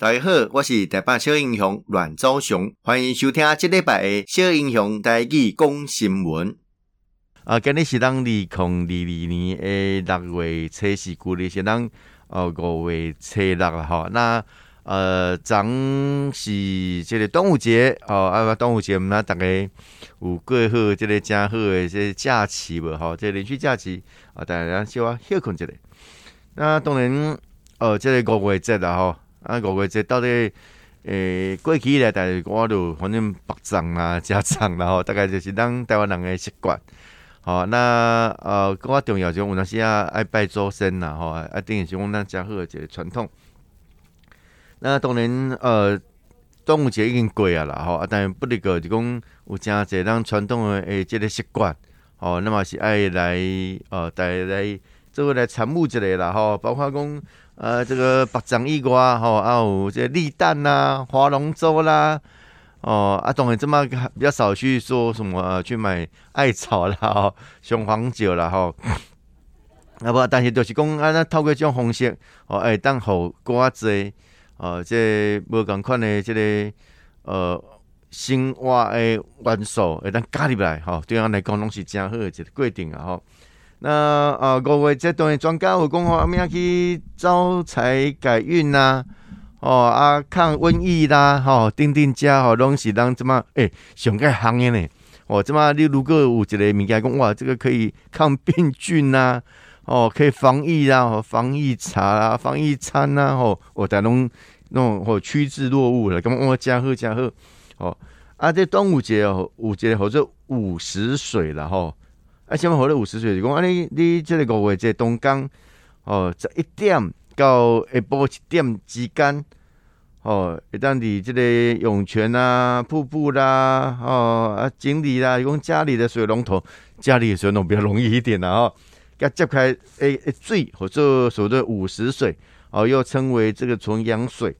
大家好，我是台北小英雄阮昭雄，欢迎收听这礼拜的小英雄台语讲新闻。啊，今日是咱二零二二年的六月初四，旧历是咱呃五月初六啦，吼。那呃，昨是即个端午节哦，啊，端午节我们大家有过好即个真好的即个假期无哈？这个连续假期啊，大家稍微休困一下。那当然，呃，这个五月节了哈。啊，五月节到底诶、过去咧，但是我就反正白粽啊、加粽啦吼，大概就是咱台湾人诶习惯。好，那呃，更较重要就有当时啊爱拜祖先啦吼，啊，等于是讲咱诚好诶一个传统。那当然呃，端午节已经过啊啦吼，啊，但不离个就讲有诚侪咱传统诶诶即个习惯。吼，那么是爱来呃，大家来做来参悟一下啦吼，包括讲。呃，这个白掌以外，吼，啊有这立蛋啦、划龙舟啦，哦，啊，当然这么比较少去说什么、呃、去买艾草啦，吼，雄黄酒啦，吼，啊不，但是就是讲啊，那透过这种方式，哦，哎，当好瓜子，哦，这无共款的这个呃生活的元素，会当加入来，吼，对俺来讲拢是真好的一个规定啊，吼。那啊，五月这段专家有讲话，咩去招财改运呐？哦啊，抗瘟疫啦，吼、哦，钉钉家吼，拢是当怎么诶，上个行业呢？哦，怎么你如果有一个物件讲哇，这个可以抗病菌呐、啊，哦，可以防疫啦、啊，防疫茶啦，防疫餐呐，吼，我带拢那种吼趋之若鹜了，咁我加贺加贺，哦，啊，这端午节哦，午节或者午时水了吼。啊，什么活了五十岁？就讲啊，你你这个五月即个东江哦，十一点到下晡一点之间哦，会当伫这个涌泉啊、瀑布啦、哦啊井里啦，用家里的水龙头，家里的水龙头比较容易一点啦哦，给接开诶诶水，或者所谓的五十水哦，又称为这个纯阳水。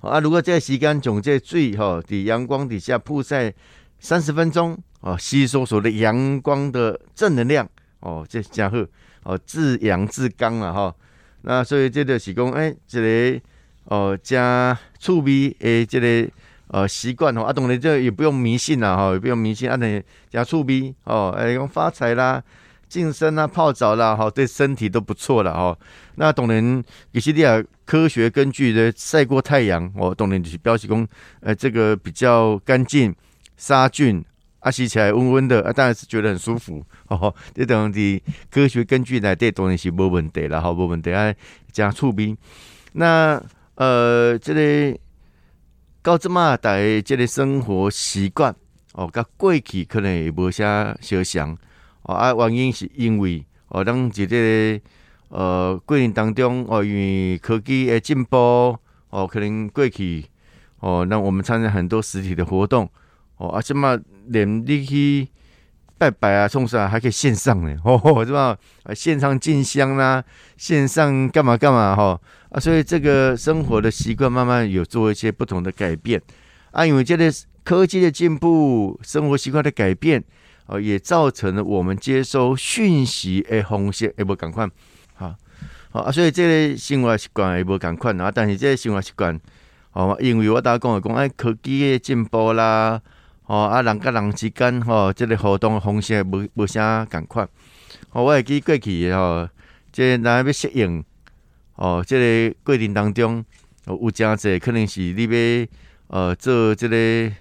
啊，如果这个时间从这水吼，伫阳光底下曝晒三十分钟。哦，吸收所谓的阳光的正能量，哦，这家伙哦，自阳自刚了哈。那所以这个是讲，哎，这个哦加趣味诶，这个呃习惯哦，啊，当然这也不用迷信啦哈，也不用迷信，啊，等加趣味哦，哎，用发财啦、净身啦、泡澡啦，哈，对身体都不错了哈。那当然，其实你也科学根据的晒过太阳，哦，当然就是表示讲，呃，这个比较干净，杀菌。啊，洗起来温温的，啊，当然是觉得很舒服。哦，这等的科学根据来，这当然是没问题了，好，没问题啊，加趣味。那呃，这个到这么大的这个生活习惯，哦，跟过去可能也无啥相像。哦，啊，原因是因为哦，当这个呃过程当中，哦，因为科技的进步，哦，可能过去哦，那我们参加很多实体的活动。哦，啊，什么连你去拜拜啊、送啥还可以线上呢？哦，是吧？啊，线上进香啦，线上干嘛干嘛？哈，啊，所以这个生活的习惯慢慢有做一些不同的改变啊。因为这个科技的进步，生活习惯的改变，哦，也造成了我们接收讯息的方式也无同款。好，好啊，所以这个生活习惯也无同款啊。但是这个生活习惯，哦，因为我大家讲的讲，哎，科技的进步啦。哦，啊，人甲人之间，吼、即、这个互动方式无无啥共款。哦，我会记过去，吼、哦，即个咱要适应，哦，即、这个过程当中，有诚侪可能是你要，呃，做即、这个，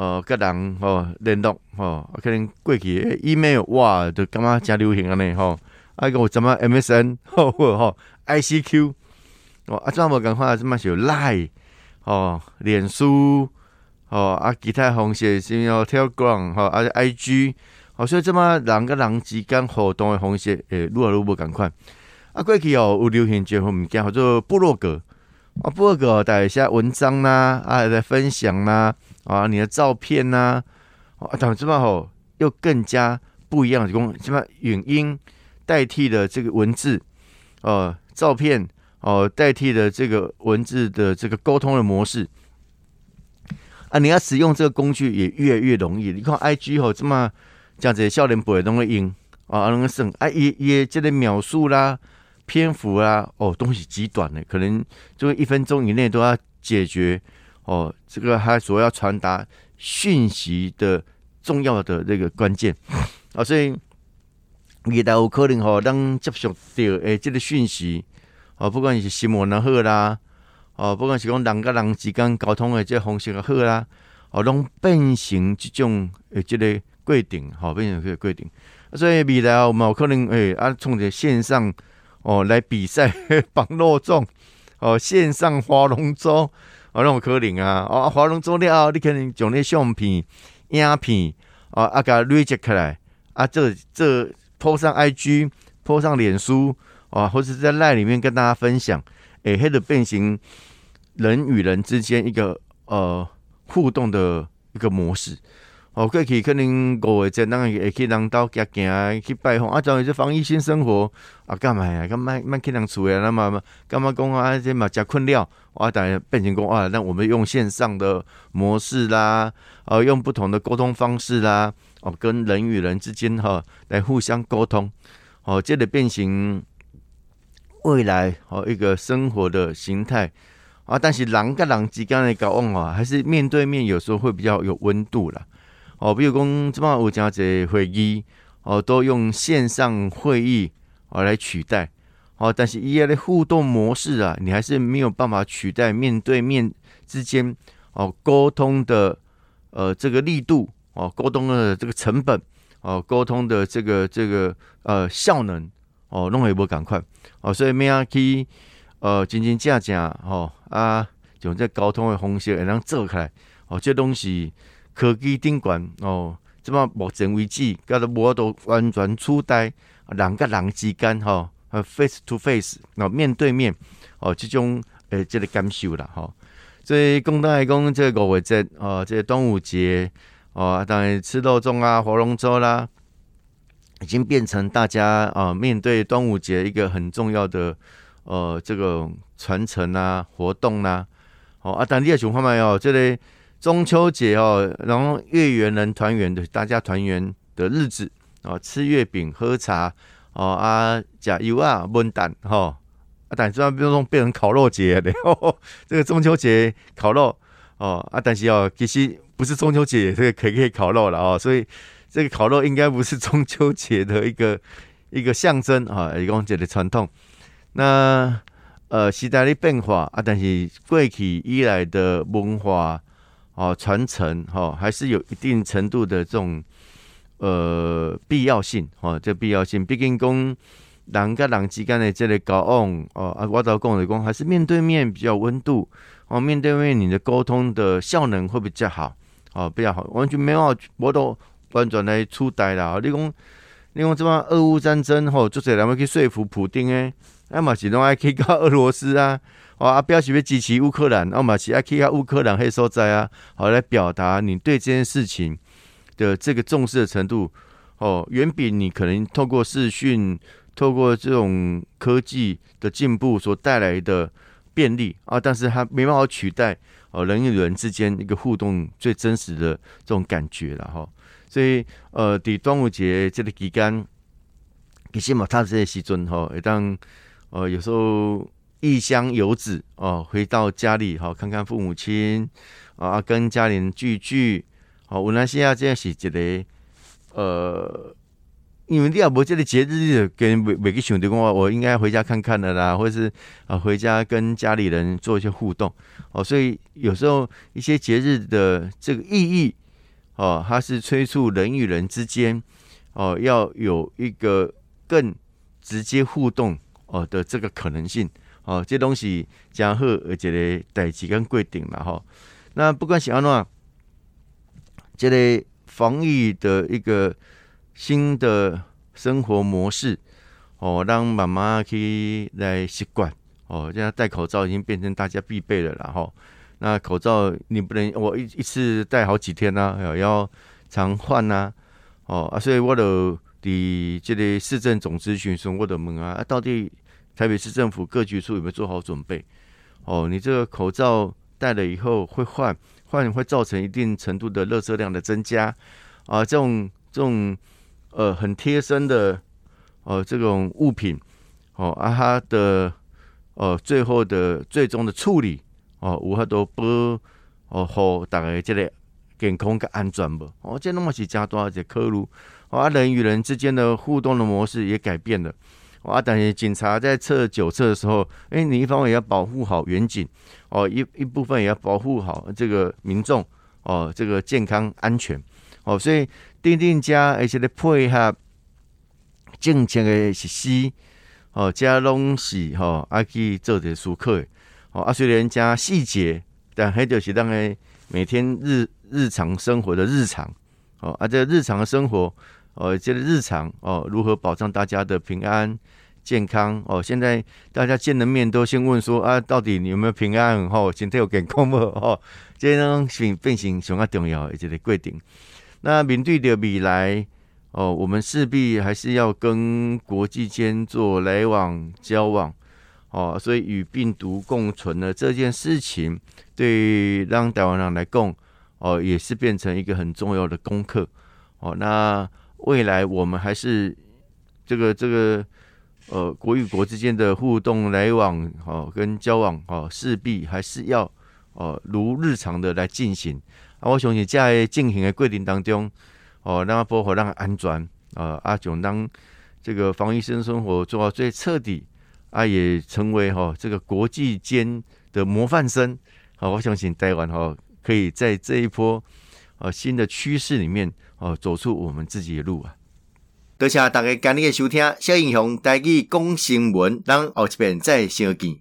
呃，甲人，吼、联络，吼、可能过去 email，哇，就感觉诚流行安尼，吼、啊，个有什么 MSN，吼吼，ICQ，哦，啊，怎么无共款，什么是 Line，哦，脸书。哦啊，其他方式是要 Telegram 吼，啊 IG，哦，所以这么人跟人之间互动的方式，诶，愈来愈无共款。啊，过去哦有流行一个物件叫做部落格，啊，部落格带一下文章啦，啊，来分享啦，啊，你的照片呐，啊，但这么吼又更加不一样，就讲什么语音代替了这个文字，哦，照片哦代替了这个文字的这个沟通的模式。啊，你要使用这个工具也越来越容易。你看 I G 吼，这么这样子少年辈都会用啊，拢会省啊，也也这个描述啦，篇幅啦，哦，东西极短的，可能就一分钟以内都要解决哦，这个他所要传达讯息的重要的这个关键。啊，所以未来有可能吼，当接触到诶这个讯息哦，不管你是新闻也好啦，哦，不管是讲人跟人之间沟通的这个方式也好啦，哦，拢变成这种诶这个规定，吼、变成这个规定。所以未来我们有可能诶啊，从这线上。哦，来比赛绑肉粽哦，线上划龙舟哦，那种可能啊，哦，划龙舟了后，你可能将那相片、影片哦，啊，给累积起来啊，这这 po 上 IG，po 上脸书哦，或者在 LINE 里面跟大家分享，诶，黑的变形人与人之间一个呃互动的一个模式。哦，过去可能五月节，咱会去人兜行行，去拜访啊，当然是防疫新生活啊，干嘛呀？干嘛嘛去人厝呀？那么干嘛讲啊？这嘛加困扰啊？当然变成讲啊，那我们用线上的模式啦，哦、啊，用不同的沟通方式啦，哦、啊，跟人与人之间哈、啊、来互相沟通，哦、啊，这个变形未来哦、一个生活的形态。啊，但是人跟人之间的交往啊，还是面对面，有时候会比较有温度啦。哦，比如讲，这么有这样子会议，哦，都用线上会议哦来取代，哦，但是一样的互动模式啊，你还是没有办法取代面对面之间哦沟通的呃这个力度哦，沟通的这个成本哦，沟通的这个这个呃效能。哦，弄也无赶快哦，所以咩啊去呃真真正正哦啊，用这沟通的方式会能做开哦，这拢是。科技顶悬哦，这么目前为止，搞得无都完全取代人甲人之间吼，呃，face to face，哦，面对面哦，这种诶，这个感受啦吼。所以讲到来讲，这个五月节哦，这个端午节哦，当然吃肉粽啊，划龙舟啦，已经变成大家啊面对端午节一个很重要的呃这个传承啊活动啦。哦啊，但你也想看没有这个。中秋节哦，然后月圆人团圆的，大家团圆的日子哦，吃月饼、喝茶哦啊，加油啊，焖蛋哈啊，但是不用变成烤肉节的，这个中秋节烤肉哦啊，但是哦，其实不是中秋节这个可以可以烤肉了哦，所以这个烤肉应该不是中秋节的一个 一个象征啊，一个节的传统。那呃时代的变化啊，但是过去以来的文化。哦，传承哈、哦，还是有一定程度的这种呃必要性哦，这必要性。毕竟讲人跟人之间的这个交往哦，啊，我到讲的讲还是面对面比较温度哦，面对面你的沟通的效能会比较好哦，比较好，完全没有我都 完全来取代啦。你讲你讲这么俄乌战争吼，就是人们去说服普丁诶，那么是拢爱去搞俄罗斯啊。哦，阿标是要支持乌克兰，那么是要去啊乌克兰黑所在啊，好来表达你对这件事情的这个重视的程度。哦，远比你可能透过视讯、透过这种科技的进步所带来的便利啊，但是它没办法取代哦人与人之间一个互动最真实的这种感觉了哈。所以呃，伫端午节这个期间，其实嘛，他这些时阵吼，会当呃有时候。异乡游子哦，回到家里哈，看看父母亲啊，跟家人聚聚。好，有那些啊，这是一个呃，因为你要无这个节日，跟每每个兄弟讲话，我应该回家看看的啦，或者是啊，回家跟家里人做一些互动。哦，所以有时候一些节日的这个意义哦，它是催促人与人之间哦，要有一个更直接互动哦的这个可能性。哦，这东西真好，而且个代志跟规定了哈。那不管是安怎，这个防疫的一个新的生活模式，哦，让妈妈去来习惯。哦，现在戴口罩已经变成大家必备的了哈。那口罩你不能我一一次戴好几天呐，要要常换呐。哦啊，所以我就伫这个市政总咨询时，我就问啊，到底。台北市政府各局处有没有做好准备？哦，你这个口罩戴了以后会换，换会造成一定程度的垃圾量的增加啊。这种这种呃很贴身的呃这种物品哦啊，它的呃最后的最终的处理哦，有法度保哦，好大家这个健康甲安全不？哦，即那么是加多一个考虑。啊，人与人之间的互动的模式也改变了。啊，但是警察在测酒测的时候，哎，你一方面也要保护好员警，哦，一一部分也要保护好这个民众，哦，这个健康安全，哦，所以定定加而且咧配合正确的实施，哦，加拢是吼，啊去做点熟客，哦，啊虽然加细节，但还就是当个每天日日常生活的日常，哦，啊这日常的生活。哦，这个日常哦，如何保障大家的平安健康哦？现在大家见了面都先问说啊，到底你有没有平安？哦，身体有健康无？哦，这种是变成上啊重要的一个规定。那面对的未来哦，我们势必还是要跟国际间做来往交往哦，所以与病毒共存的这件事情，对让台湾人来讲哦，也是变成一个很重要的功课哦。那未来我们还是这个这个呃国与国之间的互动来往哦，跟交往哦，势必还是要哦如日常的来进行啊。我相信在进行的过程当中哦，让它包括让它安全啊，啊，就让这个防疫生生活做到最彻底啊，也成为哈这个国际间的模范生好。我相信台湾哈可以在这一波啊新的趋势里面。哦，走出我们自己的路啊！多谢大家今日的收听，小英雄带去讲新闻，咱后一遍再相见。